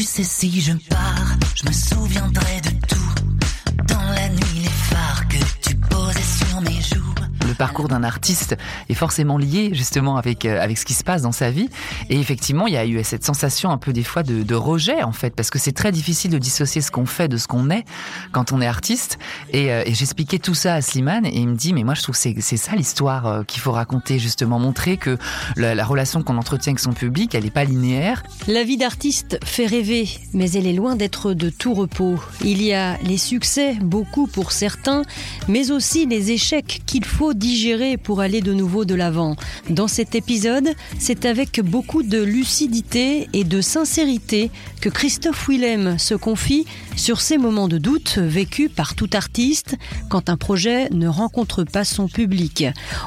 Tu sais si je pars, je me souviendrai de parcours d'un artiste est forcément lié justement avec euh, avec ce qui se passe dans sa vie. Et effectivement, il y a eu cette sensation un peu des fois de, rejet en fait, parce que c'est très difficile de dissocier ce qu'on fait de ce qu'on est quand on est artiste. Et, euh, j'expliquais tout ça à Slimane et il me dit mais moi je trouve que c'est ça l'histoire euh, qu'il faut raconter justement, montrer que la, la relation qu'on entretient avec son public, elle n'est pas linéaire. La vie d'artiste fait rêver, mais elle est loin d'être de tout repos. Il y a les succès, beaucoup pour certains, mais aussi les échecs qu'il faut digérer pour aller de nouveau de l'avant. Dans cet épisode, c'est avec beaucoup de lucidité et de sincérité que Christophe Willem se confie sur ces moments de doute vécus par tout artiste quand un projet ne rencontre pas son public.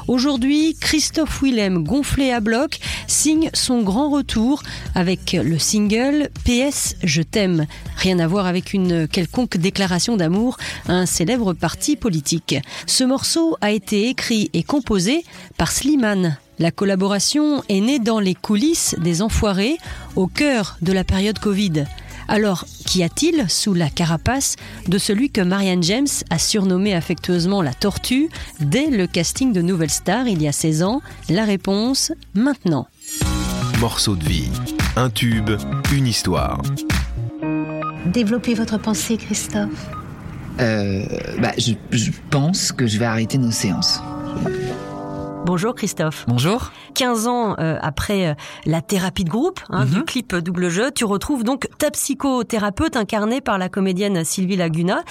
Aujourd'hui, Christophe Willem, gonflé à bloc, signe son grand retour avec le single PS Je t'aime. Rien à voir avec une quelconque déclaration d'amour à un célèbre parti politique. Ce morceau a été écrit et composé par Slimane. La collaboration est née dans les coulisses des Enfoirés, au cœur de la période Covid. Alors, qu'y a-t-il sous la carapace de celui que Marianne James a surnommé affectueusement la tortue dès le casting de Nouvelle Star il y a 16 ans? La réponse, maintenant. Morceau de vie. Un tube, une histoire. Développez votre pensée, Christophe. Euh, bah, je, je pense que je vais arrêter nos séances. Thank you. Bonjour Christophe. Bonjour. 15 ans euh, après euh, la thérapie de groupe hein, Mhm. du clip double jeu, tu retrouves donc ta psychothérapeute incarnée par la comédienne Sylvie Laguna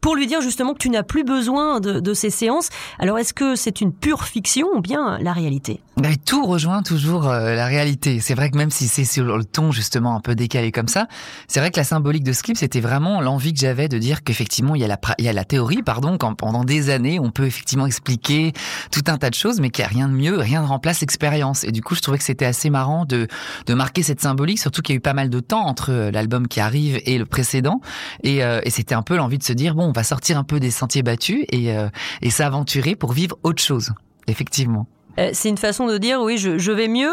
pour lui dire justement que tu n'as plus besoin de, de ces séances. Alors est-ce que c'est une pure fiction ou bien la réalité? Bah, tout rejoint toujours euh, la réalité. C'est vrai que même si c'est sur le ton justement un peu décalé comme ça, c'est vrai que la symbolique de ce clip, c'était vraiment l'envie que j'avais de dire qu'effectivement il y a la pra- il y a la théorie, pardon, quand pendant des années on peut effectivement expliquer tout un tas de choses, mais rien de mieux, rien ne remplace l'expérience. Et du coup, je trouvais que c'était assez marrant de de marquer cette symbolique, surtout qu'il y a eu pas mal de temps entre euh, l'album qui arrive et le précédent, et, euh, et c'était un peu l'envie de se dire bon, on va sortir un peu des sentiers battus et euh, et s'aventurer pour vivre autre chose. Effectivement. C'est une façon de dire oui, je vais mieux,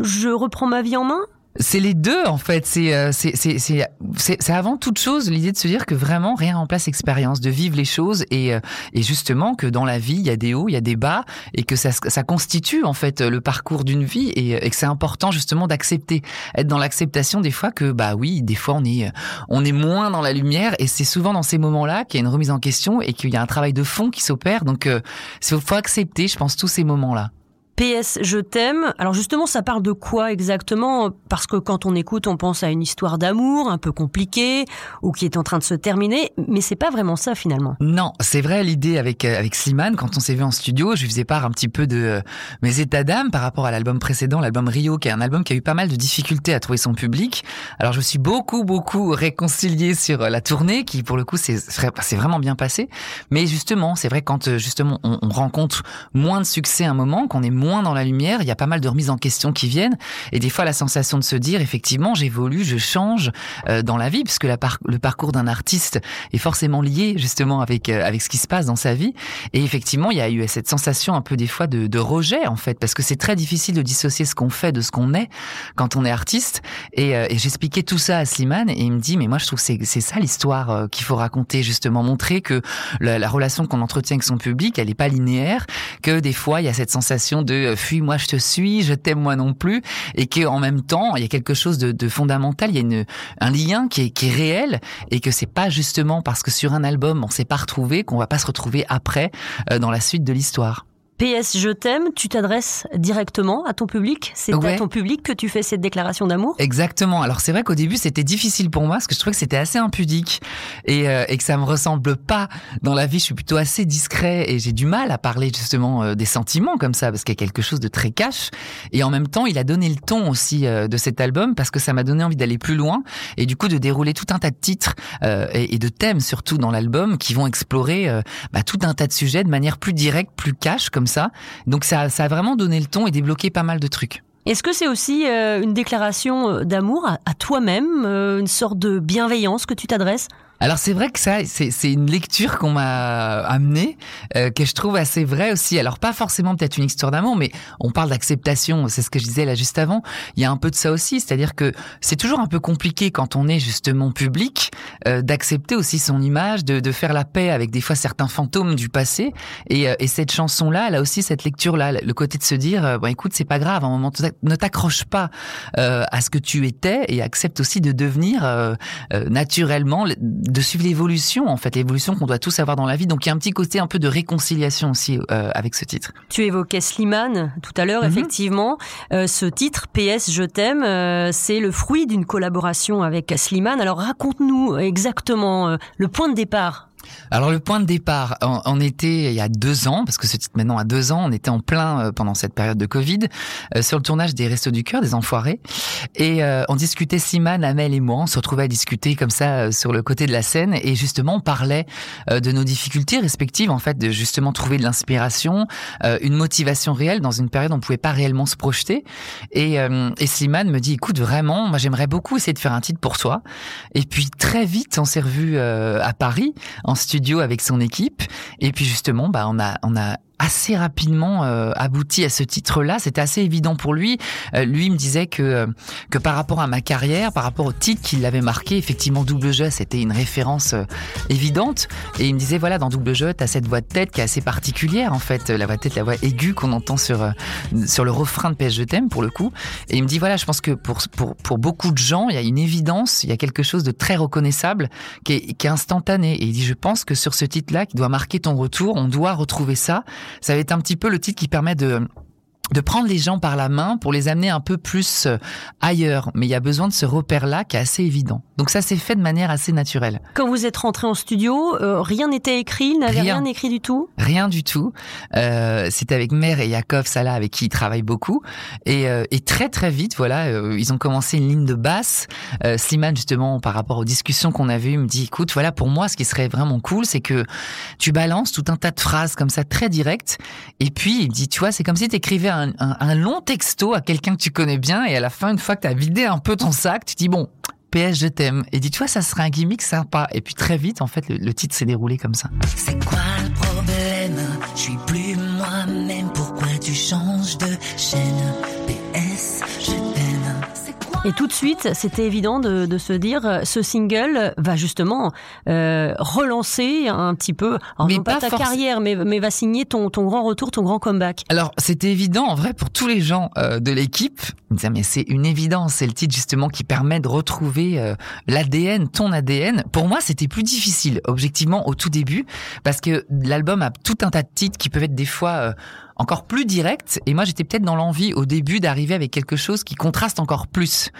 je reprends ma vie en main? C'est les deux en fait. C'est euh, c'est avant toute chose l'idée de se dire que vraiment rien remplace l'expérience, de vivre les choses et euh, et justement que dans la vie il y a des hauts, il y a des bas et que ça ça constitue en fait le parcours d'une vie et, et que c'est important justement d'accepter, être dans l'acceptation des fois que bah oui des fois on est on est moins dans la lumière et c'est souvent dans ces moments-là qu'il y a une remise en question et qu'il y a un travail de fond qui s'opère. Donc euh, il faut accepter, je pense tous ces moments-là. PS Je t'aime. Alors justement, ça parle de quoi exactement? Parce que quand on écoute, on pense à une histoire d'amour un peu compliquée ou qui est en train de se terminer, mais c'est pas vraiment ça finalement. Non, c'est vrai l'idée avec euh, avec Slimane quand on s'est vu en studio, je lui faisais part un petit peu de euh, mes états d'âme par rapport à l'album précédent, l'album Rio, qui est un album qui a eu pas mal de difficultés à trouver son public. Alors je suis beaucoup beaucoup réconcilié sur euh, la tournée, qui pour le coup c'est c'est vraiment bien passé. Mais justement, c'est vrai quand justement on, on rencontre moins de succès à un moment, qu'on est moins dans la lumière, il y a pas mal de remises en question qui viennent, et des fois la sensation de se dire effectivement j'évolue, je change euh, dans la vie, puisque la le parcours d'un artiste est forcément lié justement avec euh, avec ce qui se passe dans sa vie. Et effectivement, il y a eu cette sensation un peu des fois de, de rejet en fait, parce que c'est très difficile de dissocier ce qu'on fait de ce qu'on est quand on est artiste. Et, euh, et j'expliquais tout ça à Slimane et il me dit mais moi je trouve que c'est ça l'histoire qu'il faut raconter justement, montrer que la, la relation qu'on entretient avec son public, elle n'est pas linéaire, que des fois il y a cette sensation de euh, fuis moi je te suis, je t'aime moi non plus, et que en même temps il y a quelque chose de, de fondamental, il y a une, un lien qui est, qui est réel et que c'est pas justement parce que sur un album on s'est pas retrouvé qu'on va pas se retrouver après euh, dans la suite de l'histoire. PS Je t'aime, tu t'adresses directement à ton public. C'est Ouais. à ton public que tu fais cette déclaration d'amour. Exactement. Alors c'est vrai qu'au début c'était difficile pour moi parce que je trouvais que c'était assez impudique et, euh, et que ça me ressemble pas dans la vie. Je suis plutôt assez discret et j'ai du mal à parler justement euh, des sentiments comme ça parce qu'il y a quelque chose de très cash. Et en même temps, il a donné le ton aussi euh, de cet album parce que ça m'a donné envie d'aller plus loin et du coup de dérouler tout un tas de titres euh, et, et de thèmes surtout dans l'album qui vont explorer bah, tout un tas de sujets de manière plus directe, plus cash comme ça. Donc ça, ça a vraiment donné le ton et débloqué pas mal de trucs. Est-ce que c'est aussi euh, une déclaration euh, d'amour à, toi-même, euh, une sorte de bienveillance que tu t'adresses? Alors c'est vrai que ça, c'est une lecture qu'on m'a amenée, euh, que je trouve assez vraie aussi. Alors pas forcément peut-être une histoire d'amour, mais on parle d'acceptation, c'est ce que je disais là juste avant. Il y a un peu de ça aussi, c'est-à-dire que c'est toujours un peu compliqué quand on est justement public euh, d'accepter aussi son image, de, de, faire la paix avec des fois certains fantômes du passé. Et, euh, et cette chanson-là, elle a aussi cette lecture-là, le côté de se dire, euh, bon écoute, c'est pas grave, à un moment, ne t'accroche pas à ce que tu étais et accepte aussi de devenir naturellement de suivre l'évolution, en fait, l'évolution qu'on doit tous avoir dans la vie. Donc il y a un petit côté un peu de réconciliation aussi euh, avec ce titre. Tu évoquais Slimane tout à l'heure, mhm. effectivement. Euh, ce titre, PS Je t'aime, euh, c'est le fruit d'une collaboration avec Slimane. Alors raconte-nous exactement le point de départ alors le point de départ, on, était il y a deux ans, parce que ce titre maintenant a deux ans, on était en plein euh, pendant cette période de Covid, euh, sur le tournage des Restos du Cœur, des Enfoirés, et euh, on discutait, Simane, Amel et moi, on se retrouvait à discuter comme ça sur le côté de la scène, et justement on parlait de nos difficultés respectives, en fait, de justement trouver de l'inspiration, une motivation réelle dans une période où on pouvait pas réellement se projeter, et, et Slimane me dit, écoute, vraiment, moi j'aimerais beaucoup essayer de faire un titre pour toi, et puis très vite on s'est revu à Paris, studio avec son équipe. Et puis justement, bah on a on a assez rapidement euh, abouti à ce titre-là. C'était assez évident pour lui. Euh, lui me disait que euh, que par rapport à ma carrière, par rapport au titre qu'il avait marqué, effectivement Double Jeu, c'était une référence évidente. Et il me disait voilà, dans Double Jeu, t'as cette voix de tête qui est assez particulière en fait, la voix de tête, la voix aiguë qu'on entend sur sur le refrain de PS Je t'aime pour le coup. Et il me dit voilà, je pense que pour pour pour beaucoup de gens, il y a une évidence, il y a quelque chose de très reconnaissable qui est qui est instantané. Et il dit je pense que sur ce titre-là, qui doit marquer ton retour, on doit retrouver ça ça va être un petit peu le titre qui permet de de prendre les gens par la main pour les amener un peu plus euh, ailleurs. Mais il y a besoin de ce repère-là qui est assez évident. Donc ça s'est fait de manière assez naturelle. Quand vous êtes rentré en studio, euh, rien n'était écrit, il n'avait rien. écrit du tout Rien du tout. Euh, C'était avec Mère et Yakov Salah avec qui il travaille beaucoup. Et, euh, et très très vite, voilà, ils ont commencé une ligne de basse. Slimane justement, par rapport aux discussions qu'on avait eues, me dit, écoute, voilà, pour moi, ce qui serait vraiment cool, c'est que tu balances tout un tas de phrases comme ça, très directes. Et puis, il me dit, tu vois, c'est comme si tu écrivais un, long texto à quelqu'un que tu connais bien et à la fin, une fois que tu as vidé un peu ton sac, tu dis bon, PS je t'aime. Et dis, tu vois, ça serait un gimmick sympa. Et puis très vite, en fait, le, titre s'est déroulé comme ça. C'est quoi le problème? Je suis plus moi-même. Pourquoi tu changes de et tout de suite, c'était évident de, de, se dire, euh, ce single va justement euh, relancer un petit peu, mais pas, ta carrière, mais, mais va signer ton, ton grand retour, ton grand comeback. Alors, c'était évident, en vrai, pour tous les gens euh, de l'équipe. Ils disaient, mais c'est une évidence, c'est le titre justement qui permet de retrouver euh, l'ADN, ton ADN. Pour moi, c'était plus difficile, objectivement, au tout début, parce que l'album a tout un tas de titres qui peuvent être des fois encore plus direct. Et moi, j'étais peut-être dans l'envie au début d'arriver avec quelque chose qui contraste encore plus.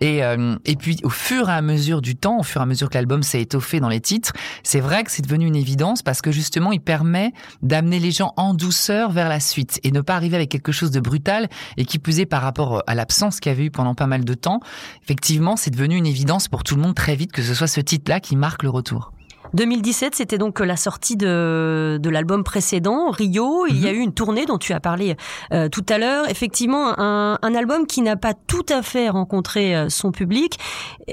Et, euh, et puis, au fur et à mesure du temps, au fur et à mesure que l'album s'est étoffé dans les titres, c'est vrai que c'est devenu une évidence parce que justement, il permet d'amener les gens en douceur vers la suite et ne pas arriver avec quelque chose de brutal et qui plus est par rapport à l'absence qu'il y avait eu pendant pas mal de temps. Effectivement, c'est devenu une évidence pour tout le monde très vite que ce soit ce titre-là qui marque le retour. 2017, c'était donc la sortie de, de l'album précédent, Rio. Il y a mhm. eu une tournée dont tu as parlé euh, tout à l'heure. Effectivement, un, un album qui n'a pas tout à fait rencontré euh, son public.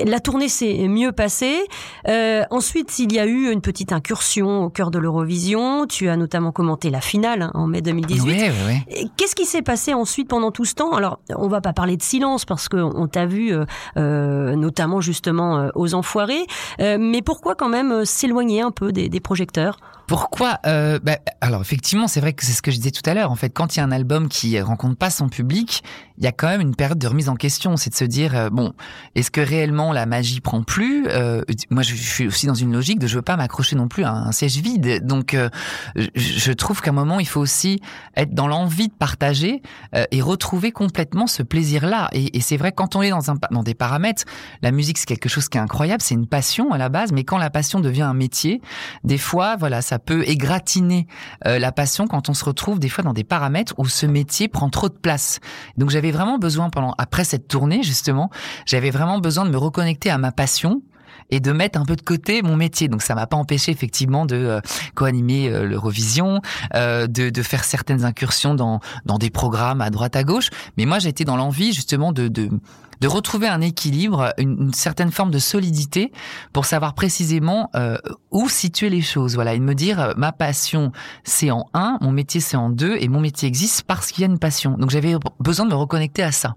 La tournée s'est mieux passée. Euh, ensuite, il y a eu une petite incursion au cœur de l'Eurovision. Tu as notamment commenté la finale hein, en mai 2018. Qu'est-ce qui s'est passé ensuite pendant tout ce temps? Alors, on va pas parler de silence parce qu'on t'a vu euh, notamment justement aux Enfoirés. mais pourquoi quand même éloigné un peu des, projecteurs Pourquoi euh, bah, Alors effectivement, c'est vrai que c'est ce que je disais tout à l'heure. En fait, quand il y a un album qui rencontre pas son public, il y a quand même une période de remise en question. C'est de se dire euh, bon, est-ce que réellement la magie prend plus euh, Moi, je, suis aussi dans une logique de je veux pas m'accrocher non plus à un siège vide. Donc, je trouve qu'à un moment, il faut aussi être dans l'envie de partager et retrouver complètement ce plaisir-là. Et, et c'est vrai quand on est dans un dans des paramètres, la musique c'est quelque chose qui est incroyable, c'est une passion à la base, mais quand la passion devient un métier, des fois, voilà, ça peut égratiner euh, la passion quand on se retrouve des fois dans des paramètres où ce métier prend trop de place. Donc j'avais vraiment besoin pendant après cette tournée justement, j'avais vraiment besoin de me reconnecter à ma passion et de mettre un peu de côté mon métier. Donc ça m'a pas empêché effectivement de euh, co-animer euh, l'Eurovision, euh, de, de, faire certaines incursions dans, dans des programmes à droite à gauche. Mais moi j'étais dans l'envie justement de, de de retrouver un équilibre, une, certaine forme de solidité pour savoir précisément euh, où situer les choses. Voilà, et de me dire euh, ma passion c'est en un, mon métier c'est en deux, et mon métier existe parce qu'il y a une passion. Donc j'avais besoin de me reconnecter à ça.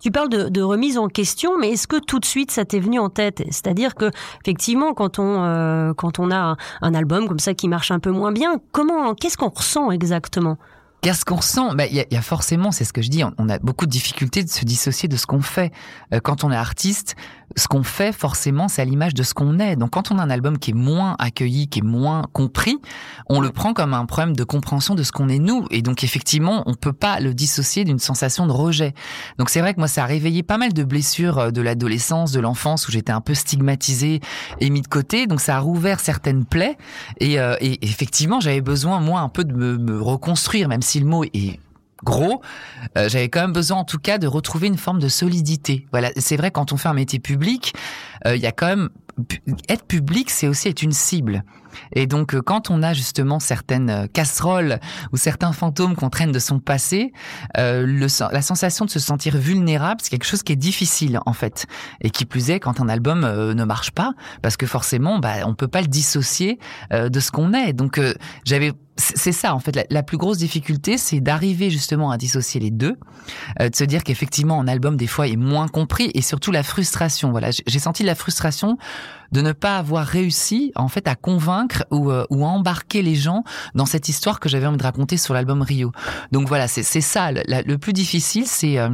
Tu parles de, remise en question, mais est-ce que tout de suite ça t'est venu en tête? C'est-à-dire que effectivement, quand on euh, quand on a un album comme ça qui marche un peu moins bien, comment qu'est-ce qu'on ressent exactement? Qu'est-ce qu'on ressent bah, Il y, a forcément, c'est ce que je dis, on, a beaucoup de difficultés de se dissocier de ce qu'on fait. Euh, quand on est artiste, ce qu'on fait, forcément, c'est à l'image de ce qu'on est. Donc quand on a un album qui est moins accueilli, qui est moins compris, on le prend comme un problème de compréhension de ce qu'on est nous. Et donc effectivement, on peut pas le dissocier d'une sensation de rejet. Donc c'est vrai que moi, ça a réveillé pas mal de blessures euh, de l'adolescence, de l'enfance, où j'étais un peu stigmatisée et mis de côté. Donc ça a rouvert certaines plaies. Et, euh, et effectivement, j'avais besoin, moi, un peu de me, me reconstruire, même si si le mot est gros, euh, j'avais quand même besoin en tout cas de retrouver une forme de solidité. Voilà, c'est vrai quand on fait un métier public, euh, il y a quand même être public, c'est aussi être une cible. Et donc, euh, quand on a justement certaines casseroles ou certains fantômes qu'on traîne de son passé, euh, le, la sensation de se sentir vulnérable, c'est quelque chose qui est difficile en fait. Et qui plus est, quand un album ne marche pas, parce que forcément, bah, on peut pas le dissocier de ce qu'on est. Donc, j'avais c'est ça en fait la, plus grosse difficulté, c'est d'arriver justement à dissocier les deux, euh, de se dire qu'effectivement un album des fois est moins compris et surtout la frustration. Voilà, j'ai senti la frustration de ne pas avoir réussi en fait à convaincre ou, euh, ou à embarquer les gens dans cette histoire que j'avais envie de raconter sur l'album Rio. Donc voilà, c'est ça le, plus difficile, c'est euh,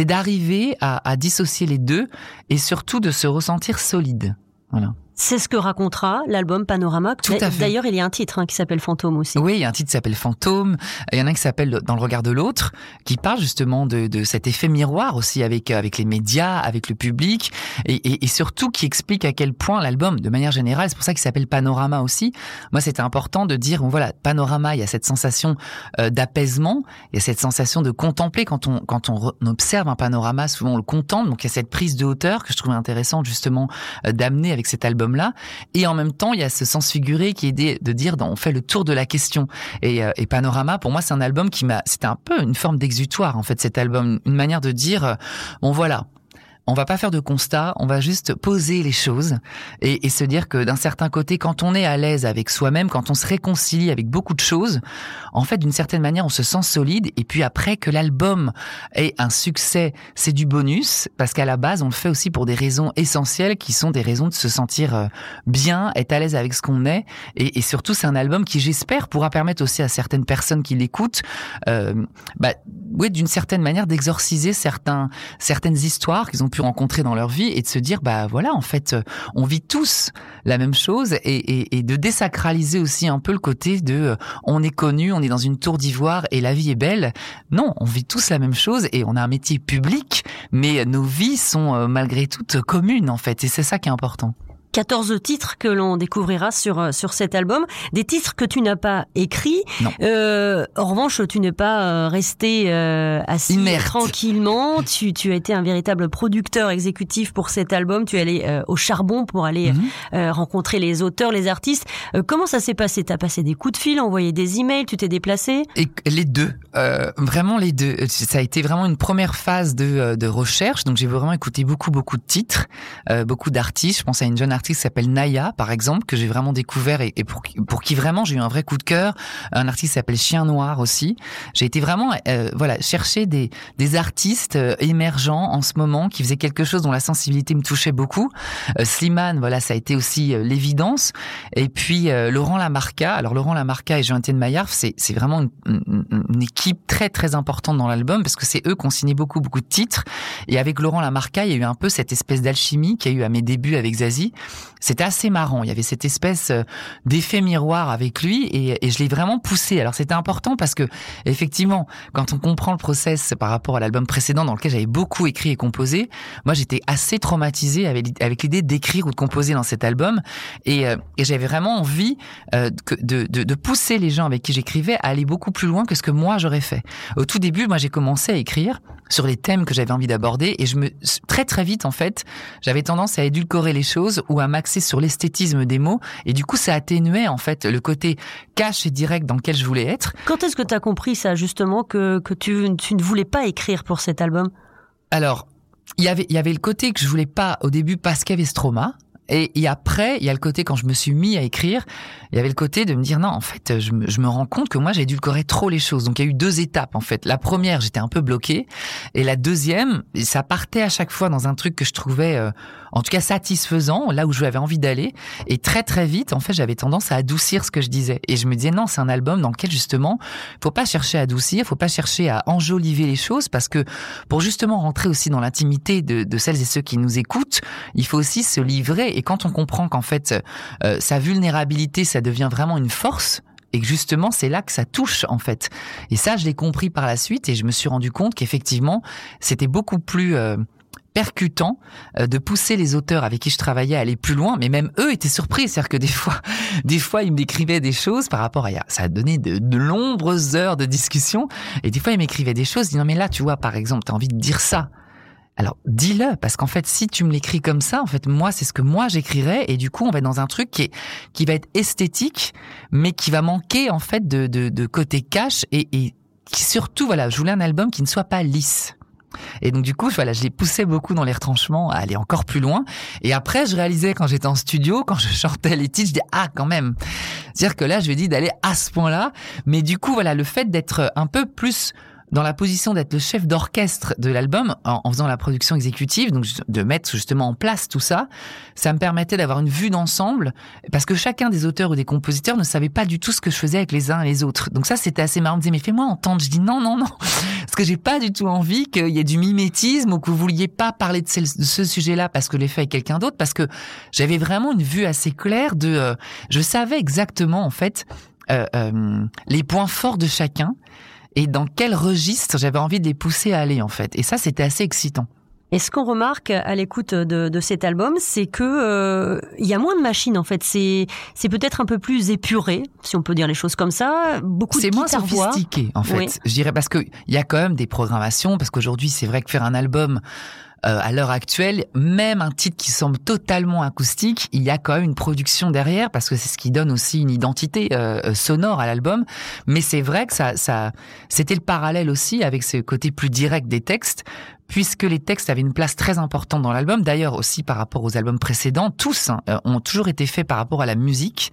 d'arriver à, à dissocier les deux et surtout de se ressentir solide. Voilà. C'est ce que racontera l'album Panorama. Tout à fait. D'ailleurs, il y a un titre hein, qui s'appelle Fantôme aussi. Oui, il y a un titre qui s'appelle Fantôme. Il y en a un qui s'appelle Dans le regard de l'autre, qui parle justement de, de, cet effet miroir aussi avec avec les médias, avec le public, et, et, et surtout qui explique à quel point l'album, de manière générale, c'est pour ça qu'il s'appelle Panorama aussi. Moi, c'était important de dire, bon, voilà, Panorama, il y a cette sensation euh, d'apaisement, il y a cette sensation de contempler quand on quand on, observe un panorama, souvent on le contemple. Donc il y a cette prise de hauteur que je trouvais intéressante justement euh, d'amener avec cet album là Et en même temps, il y a ce sens figuré qui est de dire, on fait le tour de la question. Et, euh, et Panorama, pour moi, c'est un album qui m'a, c'était un peu une forme d'exutoire en fait, cet album, une manière de dire, euh, bon voilà, on va pas faire de constat, on va juste poser les choses et, et se dire que d'un certain côté, quand on est à l'aise avec soi-même, quand on se réconcilie avec beaucoup de choses, en fait, d'une certaine manière, on se sent solide. Et puis après, que l'album ait un succès, c'est du bonus parce qu'à la base, on le fait aussi pour des raisons essentielles qui sont des raisons de se sentir euh, bien, être à l'aise avec ce qu'on est. Et, et surtout, c'est un album qui, j'espère, pourra permettre aussi à certaines personnes qui l'écoutent, euh, bah, d'une certaine manière, d'exorciser certains, certaines histoires qu'ils ont pu rencontrer dans leur vie et de se dire, bah voilà, en fait, on vit tous la même chose et, et, et de désacraliser aussi un peu le côté de, euh, on est connu, on est dans une tour d'ivoire et la vie est belle. Non, on vit tous la même chose et on a un métier public, mais nos vies sont euh, malgré tout communes en fait et c'est ça qui est important. 14 titres que l'on découvrira sur euh, sur cet album, des titres que tu n'as pas écrits. Euh, en revanche, tu n'es pas euh, resté euh, assis tranquillement. Tu, tu as été un véritable producteur exécutif pour cet album. Tu es allé au charbon pour aller mhm. rencontrer les auteurs, les artistes. comment ça s'est passé? T'as passé des coups de fil, envoyé des emails, tu t'es déplacé? Et les deux, vraiment les deux. Ça a été vraiment une première phase de, de recherche. Donc j'ai vraiment écouté beaucoup beaucoup de titres, beaucoup d'artistes. Je pense à une jeune artiste qui s'appelle Naya, par exemple, que j'ai vraiment découvert et, pour, pour qui vraiment j'ai eu un vrai coup de cœur. Un artiste qui s'appelle Chien Noir aussi. J'ai été vraiment, euh, voilà, chercher des, des artistes euh, émergents en ce moment qui faisaient quelque chose dont la sensibilité me touchait beaucoup. Euh, Slimane, voilà, ça a été aussi l'évidence. Et puis Laurent Lamarca. Alors Laurent Lamarca et Jean-Étienne Maillard, c'est vraiment une, une, équipe très très importante dans l'album parce que c'est eux qui ont signé beaucoup beaucoup de titres. Et avec Laurent Lamarca, il y a eu un peu cette espèce d'alchimie qu'il y a eu à mes débuts avec Zazie. C'était assez marrant. Il y avait cette espèce euh, d'effet miroir avec lui et, je l'ai vraiment poussé. Alors c'était important parce que effectivement, quand on comprend le process par rapport à l'album précédent dans lequel j'avais beaucoup écrit et composé, moi j'étais assez traumatisé avec, l'idée d'écrire ou de composer dans cet album et, euh, j'avais vraiment envie euh, de, de, pousser les gens avec qui j'écrivais à aller beaucoup plus loin que ce que moi j'aurais fait. Au tout début, moi, j'ai commencé à écrire sur les thèmes que j'avais envie d'aborder et je me très très vite en fait j'avais tendance à édulcorer les choses ou à m'axer sur l'esthétisme des mots et du coup ça atténuait en fait le côté cash et direct dans lequel je voulais être. Quand est-ce que tu as compris ça justement que, que tu, tu ne voulais pas écrire pour cet album? Alors il y avait il y avait le côté que je voulais pas au début parce qu'il y avait ce trauma et, et, après, il y a le côté quand je me suis mis à écrire, il y avait le côté de me dire non, en fait, je me, je me rends compte que moi j'ai édulcoré trop les choses. Donc il y a eu deux étapes en fait. La première, j'étais un peu bloqué, et la deuxième, ça partait à chaque fois dans un truc que je trouvais, euh, en tout cas satisfaisant, là où j'avais envie d'aller. Et très très vite, en fait, j'avais tendance à adoucir ce que je disais. Et je me disais non, c'est un album dans lequel justement, faut pas chercher à adoucir, faut pas chercher à enjoliver les choses, parce que pour justement rentrer aussi dans l'intimité de, de celles et ceux qui nous écoutent, il faut aussi se livrer et quand on comprend qu'en fait, euh, sa vulnérabilité, ça devient vraiment une force, et que justement c'est là que ça touche en fait. Et ça, je l'ai compris par la suite et je me suis rendu compte qu'effectivement c'était beaucoup plus euh, percutant euh, de pousser les auteurs avec qui je travaillais à aller plus loin, mais même eux étaient surpris, c'est-à-dire que des fois, des fois ils m'écrivaient des choses par rapport à ça a donné de, de nombreuses heures de discussion et des fois ils m'écrivaient des choses, disant mais là tu vois par exemple t'as envie de dire ça. Alors dis-le parce qu'en fait si tu me l'écris comme ça en fait moi c'est ce que moi j'écrirais et du coup on va être dans un truc qui est qui va être esthétique mais qui va manquer en fait de de, de côté cash et, et qui surtout voilà je voulais un album qui ne soit pas lisse. Et donc du coup, voilà, je les poussais beaucoup dans les retranchements à aller encore plus loin. Et après, je réalisais quand j'étais en studio, quand je chantais les titres, je dis ah quand même. C'est-à-dire que là, je lui ai dit d'aller à ce point-là. Mais du coup, voilà, le fait d'être un peu plus dans la position d'être le chef d'orchestre de l'album en, faisant la production exécutive, donc de mettre justement en place tout ça, ça me permettait d'avoir une vue d'ensemble parce que chacun des auteurs ou des compositeurs ne savait pas du tout ce que je faisais avec les uns et les autres. Donc ça c'était assez marrant. On me disait mais fais-moi entendre. Je dis non non non parce que j'ai pas du tout envie qu'il y ait du mimétisme ou que vous vouliez pas parler de, de ce sujet-là parce que l'ai fait avec quelqu'un d'autre parce que j'avais vraiment une vue assez claire de euh, je savais exactement en fait euh, euh, les points forts de chacun et dans quel registre j'avais envie de les pousser à aller en fait? Et ça, c'était assez excitant. Et ce qu'on remarque à l'écoute de, de, cet album, c'est que euh, il y a moins de machines en fait. C'est c'est peut-être un peu plus épuré, si on peut dire les choses comme ça. Beaucoup c'est moins sophistiqué en fait. Oui. Je dirais parce que il y a quand même des programmations. Parce qu'aujourd'hui, c'est vrai que faire un album euh, à l'heure actuelle, même un titre qui semble totalement acoustique, il y a quand même une production derrière parce que c'est ce qui donne aussi une identité euh, sonore à l'album. Mais c'est vrai que ça, ça, c'était le parallèle aussi avec ce côté plus direct des textes, puisque les textes avaient une place très importante dans l'album. D'ailleurs aussi par rapport aux albums précédents, tous hein, ont toujours été faits par rapport à la musique.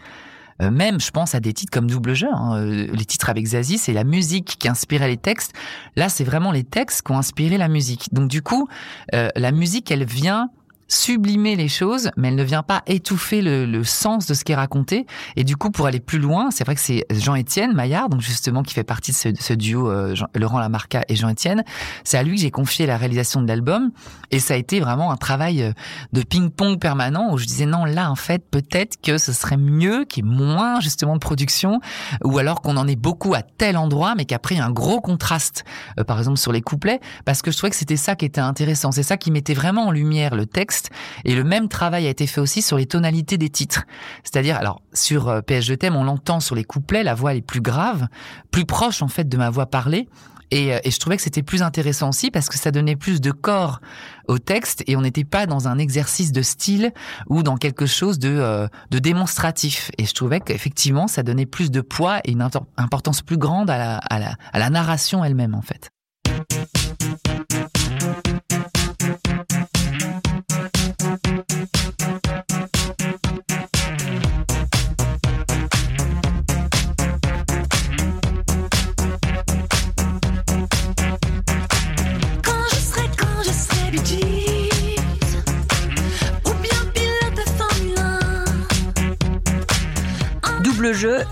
Euh, même, je pense à des titres comme Double Jeu, hein, euh, les titres avec Zazie, c'est la musique qui inspirait les textes. Là, c'est vraiment les textes qui ont inspiré la musique. Donc du coup, euh, la musique, elle vient sublimer les choses, mais elle ne vient pas étouffer le, le sens de ce qui est raconté. Et du coup, pour aller plus loin, c'est vrai que c'est Jean-Étienne Maillard, donc justement qui fait partie de ce, de ce duo euh, Jean, Laurent Lamarca et Jean-Étienne. C'est à lui que j'ai confié la réalisation de l'album, et ça a été vraiment un travail euh, de ping-pong permanent où je disais non, là en fait, peut-être que ce serait mieux qu'il y ait moins justement de production, ou alors qu'on en ait beaucoup à tel endroit, mais qu'après il y a un gros contraste, euh, par exemple sur les couplets, parce que je trouvais que c'était ça qui était intéressant, c'est ça qui mettait vraiment en lumière le texte et le même travail a été fait aussi sur les tonalités des titres. C'est-à-dire, alors, sur euh, PS Je t'aime, on l'entend sur les couplets, la voix est plus grave, plus proche en fait de ma voix parlée. Et, euh, et, je trouvais que c'était plus intéressant aussi parce que ça donnait plus de corps au texte et on n'était pas dans un exercice de style ou dans quelque chose de, euh, démonstratif. Et je trouvais qu'effectivement, ça donnait plus de poids et une importance plus grande à la, à la narration elle-même en fait.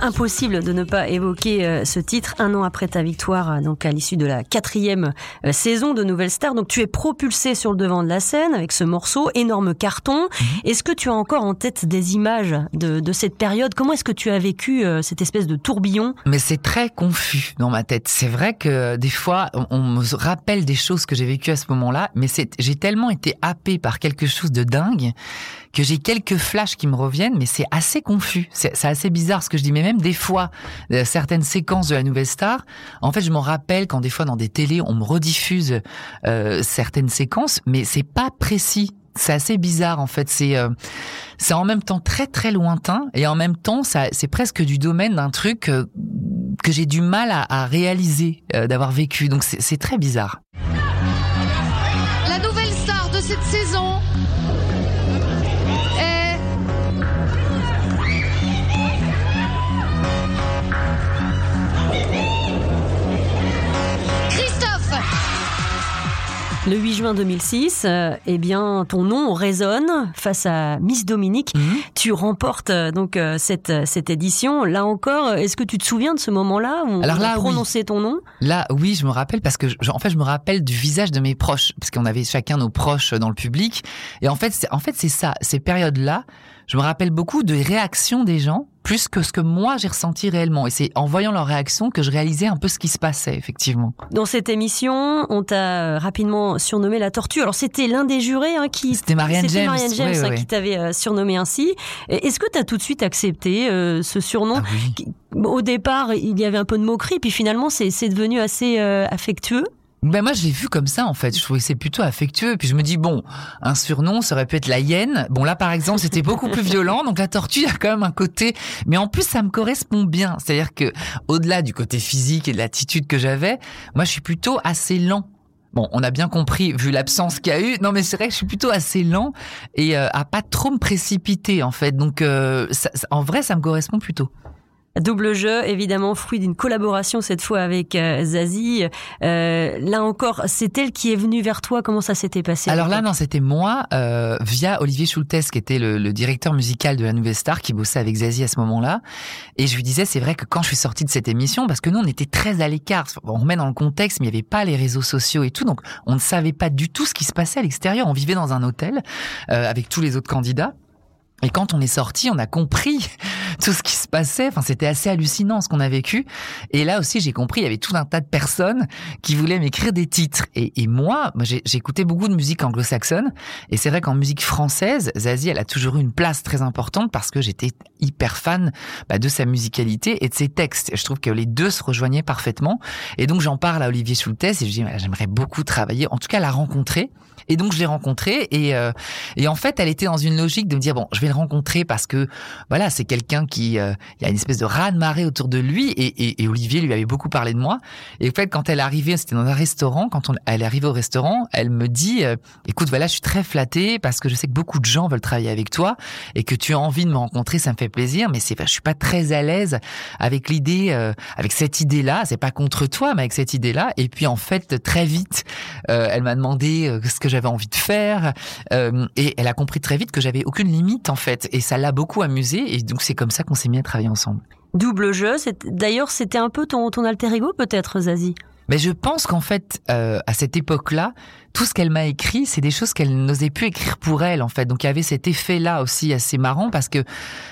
Impossible de ne pas évoquer euh, ce titre un an après ta victoire, euh, donc à l'issue de la quatrième euh, saison de Nouvelle Star. Donc tu es propulsé sur le devant de la scène avec ce morceau, énorme carton. Mhm. Est-ce que tu as encore en tête des images de, de cette période? Comment est-ce que tu as vécu cette espèce de tourbillon? Mais c'est très confus dans ma tête. C'est vrai que des fois, on me rappelle des choses que j'ai vécues à ce moment-là, mais j'ai tellement été happé par quelque chose de dingue que j'ai quelques flashs qui me reviennent, mais c'est assez confus. C'est assez bizarre parce que je dis, mais même des fois, euh, certaines séquences de la Nouvelle Star, en fait, je m'en rappelle quand des fois dans des télés, on me rediffuse euh, certaines séquences, mais c'est pas précis. C'est assez bizarre en fait. C'est euh, c'est en même temps très très lointain et en même temps, ça c'est presque du domaine d'un truc euh, que j'ai du mal à, à réaliser euh, d'avoir vécu. Donc c'est très bizarre. La nouvelle star de cette saison Le 8 juin 2006, euh, eh bien, ton nom résonne face à Miss Dominique. Mhm. Tu remportes euh, donc euh, cette, cette édition. Là encore, est-ce que tu te souviens de ce moment-là où Alors on là, a oui. prononcé ton nom? Là, oui, je me rappelle parce que, je- en fait, je me rappelle du visage de mes proches, parce qu'on avait chacun nos proches dans le public. Et en fait, c'est, en fait, c'est ça, ces périodes-là, je me rappelle beaucoup de réactions des gens, plus que ce que moi j'ai ressenti réellement. Et c'est en voyant leurs réactions que je réalisais un peu ce qui se passait, effectivement. Dans cette émission, on t'a euh, rapidement surnommé la tortue. Alors c'était l'un des jurés hein, qui C'était Marianne James. Marianne James hein, qui t'avait euh, surnommé ainsi. Est-ce que tu as tout de suite accepté euh, ce surnom Ah oui. Au départ, il y avait un peu de moquerie, puis finalement, c'est c'est devenu assez euh, affectueux? Ben moi, je l'ai vu comme ça, en fait. Je trouvais que c'est plutôt affectueux. Puis je me dis, bon, un surnom, ça aurait pu être la hyène. Bon, là, par exemple, c'était beaucoup plus violent. Donc la tortue a quand même un côté. Mais en plus, ça me correspond bien. C'est-à-dire que, au-delà du côté physique et de l'attitude que j'avais, moi, je suis plutôt assez lent. Bon, on a bien compris, vu l'absence qu'il y a eu. Non, mais c'est vrai que je suis plutôt assez lent et euh, à pas trop me précipiter, en fait. Donc, euh, ça- en vrai, ça me correspond plutôt. Double jeu, évidemment, fruit d'une collaboration cette fois avec euh, Zazie. Euh, là encore, c'est elle qui est venue vers toi. Comment ça s'était passé Alors là, non, c'était moi, euh, via Olivier Schultes, qui était le, le directeur musical de la Nouvelle Star, qui bossait avec Zazie à ce moment-là. Et je lui disais, c'est vrai que quand je suis sortie de cette émission, parce que nous, on était très à l'écart, on remet dans le contexte, mais il n'y avait pas les réseaux sociaux et tout, donc on ne savait pas du tout ce qui se passait à l'extérieur. On vivait dans un hôtel euh, avec tous les autres candidats. Et quand on est sorti, on a compris tout ce qui se passait. Enfin, c'était assez hallucinant ce qu'on a vécu. Et là aussi, j'ai compris, il y avait tout un tas de personnes qui voulaient m'écrire des titres. Et, moi, j'écoutais beaucoup de musique anglo-saxonne. Et c'est vrai qu'en musique française, Zazie, elle a toujours eu une place très importante parce que j'étais hyper fan bah, de sa musicalité et de ses textes. Je trouve que les deux se rejoignaient parfaitement. Et donc, j'en parle à Olivier Schultes et je dis, j'aimerais beaucoup travailler, en tout cas la rencontrer. Et donc, je l'ai rencontrée et, euh, et en fait, elle était dans une logique de me dire, bon, je vais rencontrer parce que, voilà, c'est quelqu'un qui, euh, il y a une espèce de raz-de-marée autour de lui et, Olivier lui avait beaucoup parlé de moi. Et en fait, quand elle est arrivée, c'était dans un restaurant, quand elle est arrivée au restaurant, elle me dit, euh, écoute, voilà, je suis très flattée parce que je sais que beaucoup de gens veulent travailler avec toi et que tu as envie de me rencontrer, ça me fait plaisir, mais c'est, je suis pas très à l'aise avec l'idée, euh, avec cette idée-là. C'est pas contre toi, mais avec cette idée-là. Et puis, en fait, très vite, euh, elle m'a demandé euh, ce que j'avais envie de faire et elle a compris très vite que j'avais aucune limite en fait et ça l'a beaucoup amusé et donc c'est comme ça qu'on s'est mis à travailler ensemble. Double jeu. c'est- D'ailleurs, c'était un peu ton, ton alter ego, peut-être, Zazie? Mais je pense qu'en fait, euh, à cette époque-là, tout ce qu'elle m'a écrit, c'est des choses qu'elle n'osait plus écrire pour elle, en fait. Donc il y avait cet effet-là aussi assez marrant parce que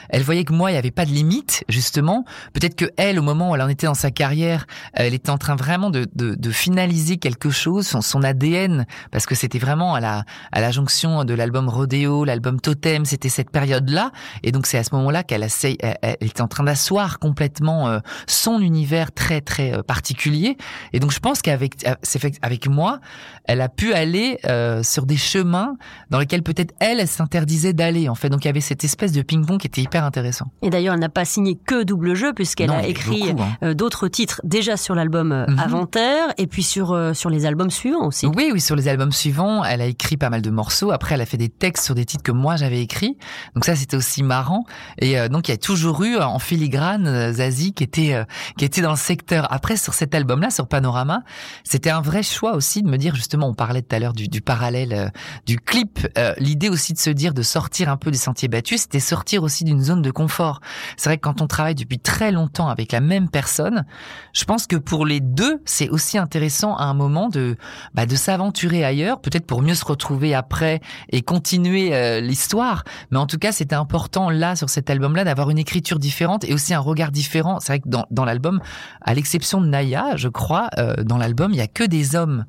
elle voyait que moi, il n'y avait pas de limite, justement. Peut-être que elle, au moment où elle en était dans sa carrière, elle était en train vraiment de, de, de finaliser quelque chose, son, ADN, parce que c'était vraiment à la, à la jonction de l'album Rodeo, l'album Totem, c'était cette période-là. Et donc c'est à ce moment-là qu'elle elle, elle était en train d'asseoir complètement euh, son univers très très euh, particulier. Et donc je pense qu'avec euh, avec moi, elle a pu aller euh, sur des chemins dans lesquels peut-être elle, elle s'interdisait d'aller. En fait, donc il y avait cette espèce de ping-pong qui était hyper intéressant. Et d'ailleurs, elle n'a pas signé que double jeu, puisqu'elle a écrit hein. euh, d'autres titres déjà sur l'album euh, Mhm. Avant-Terre, et puis sur, euh, sur les albums suivants aussi. Oui, oui, sur les albums suivants, elle a écrit pas mal de morceaux. Après, elle a fait des textes sur des titres que moi j'avais écrits. Donc ça, c'était aussi marrant. Et euh, donc il y a toujours eu euh, en filigrane Zazie qui était euh, qui était dans le secteur. Après, sur cet album-là, sur Panorama, c'était un vrai choix aussi de me dire justement, on parlait tout à l'heure du, parallèle euh, du clip. Euh, L'idée aussi de se dire de sortir un peu des sentiers battus, c'était sortir aussi d'une zone de confort. C'est vrai que quand on travaille depuis très longtemps avec la même personne, je pense que pour les deux, c'est aussi intéressant à un moment de bah, de s'aventurer ailleurs, peut-être pour mieux se retrouver après et continuer euh, l'histoire. Mais en tout cas, c'était important là sur cet album-là d'avoir une écriture différente et aussi un regard différent. C'est vrai que dans, l'album, à l'exception de Naya, je crois, dans l'album, il y a que des hommes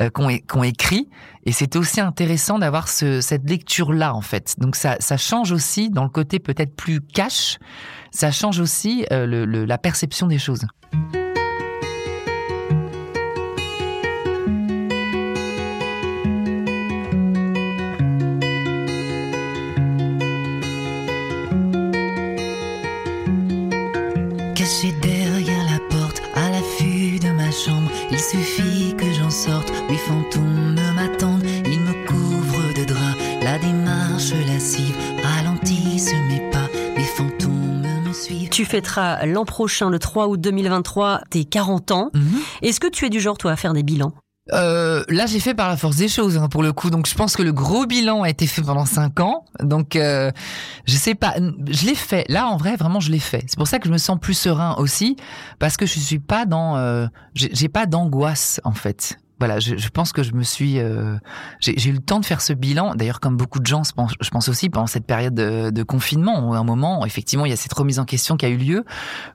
euh, qui, ont, qui ont écrit, et c'est aussi intéressant d'avoir ce, cette lecture-là en fait. Donc ça, ça change aussi dans le côté peut-être plus cash, ça change aussi euh, le, le, la perception des choses. Fêteras l'an prochain, le 3 août 2023, tes 40 ans. Est-ce que tu es du genre, toi, à faire des bilans? Euh, là, j'ai fait par la force des choses hein, pour le coup. Donc, je pense que le gros bilan a été fait pendant cinq ans. Donc, euh, je sais pas. Je l'ai fait. Là, en vrai, vraiment, je l'ai fait. C'est pour ça que je me sens plus serein aussi, parce que je suis pas dans. Euh, j'ai pas d'angoisse en fait. Voilà, je, je pense que je me suis. euh, j'ai eu le temps de faire ce bilan. D'ailleurs, comme beaucoup de gens, je pense, aussi pendant cette période de, de confinement, à un moment, effectivement, il y a cette remise en question qui a eu lieu.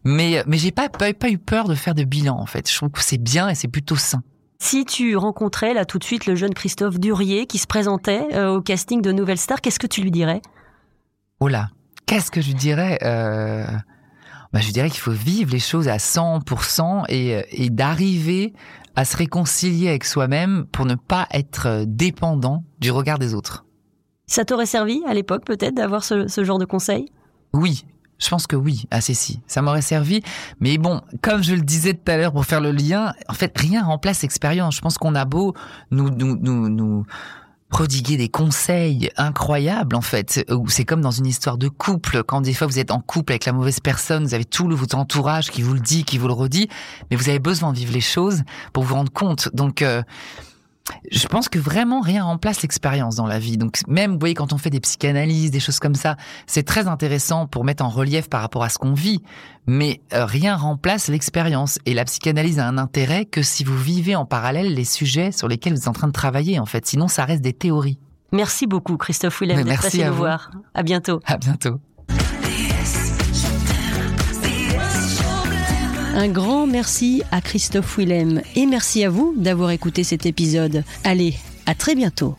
Mais, mais j'ai pas, pas, pas eu peur de faire de bilan en fait. Je trouve que c'est bien et c'est plutôt sain. Si tu rencontrais là tout de suite le jeune Christophe Durier qui se présentait euh, au casting de Nouvelle Star, qu'est-ce que tu lui dirais? Oh là, qu'est-ce que je dirais euh... bah, Je dirais qu'il faut vivre les choses à 100% et, et d'arriver à se réconcilier avec soi-même pour ne pas être dépendant du regard des autres. Ça t'aurait servi à l'époque peut-être d'avoir ce, ce genre de conseil? Oui, je pense que oui, assez si. Ça m'aurait servi. Mais bon, comme je le disais tout à l'heure pour faire le lien, en fait, rien remplace l'expérience. Je pense qu'on a beau nous, nous, nous, nous prodiguer des conseils incroyables, en fait. Où C'est comme dans une histoire de couple. Quand des fois vous êtes en couple avec la mauvaise personne, vous avez tout le- votre entourage qui vous le dit, qui vous le redit, mais vous avez besoin de vivre les choses pour vous rendre compte. Donc, euh, je pense que vraiment rien remplace l'expérience dans la vie. Donc même, vous voyez, quand on fait des psychanalyses, des choses comme ça, c'est très intéressant pour mettre en relief par rapport à ce qu'on vit. Mais euh, rien remplace l'expérience. Et la psychanalyse a un intérêt que si vous vivez en parallèle les sujets sur lesquels vous êtes en train de travailler, en fait. Sinon, ça reste des théories. Merci beaucoup Christophe Willem d'être merci passé nous voir. À bientôt. À bientôt. Un grand merci à Christophe Willem et merci à vous d'avoir écouté cet épisode. Allez, à très bientôt.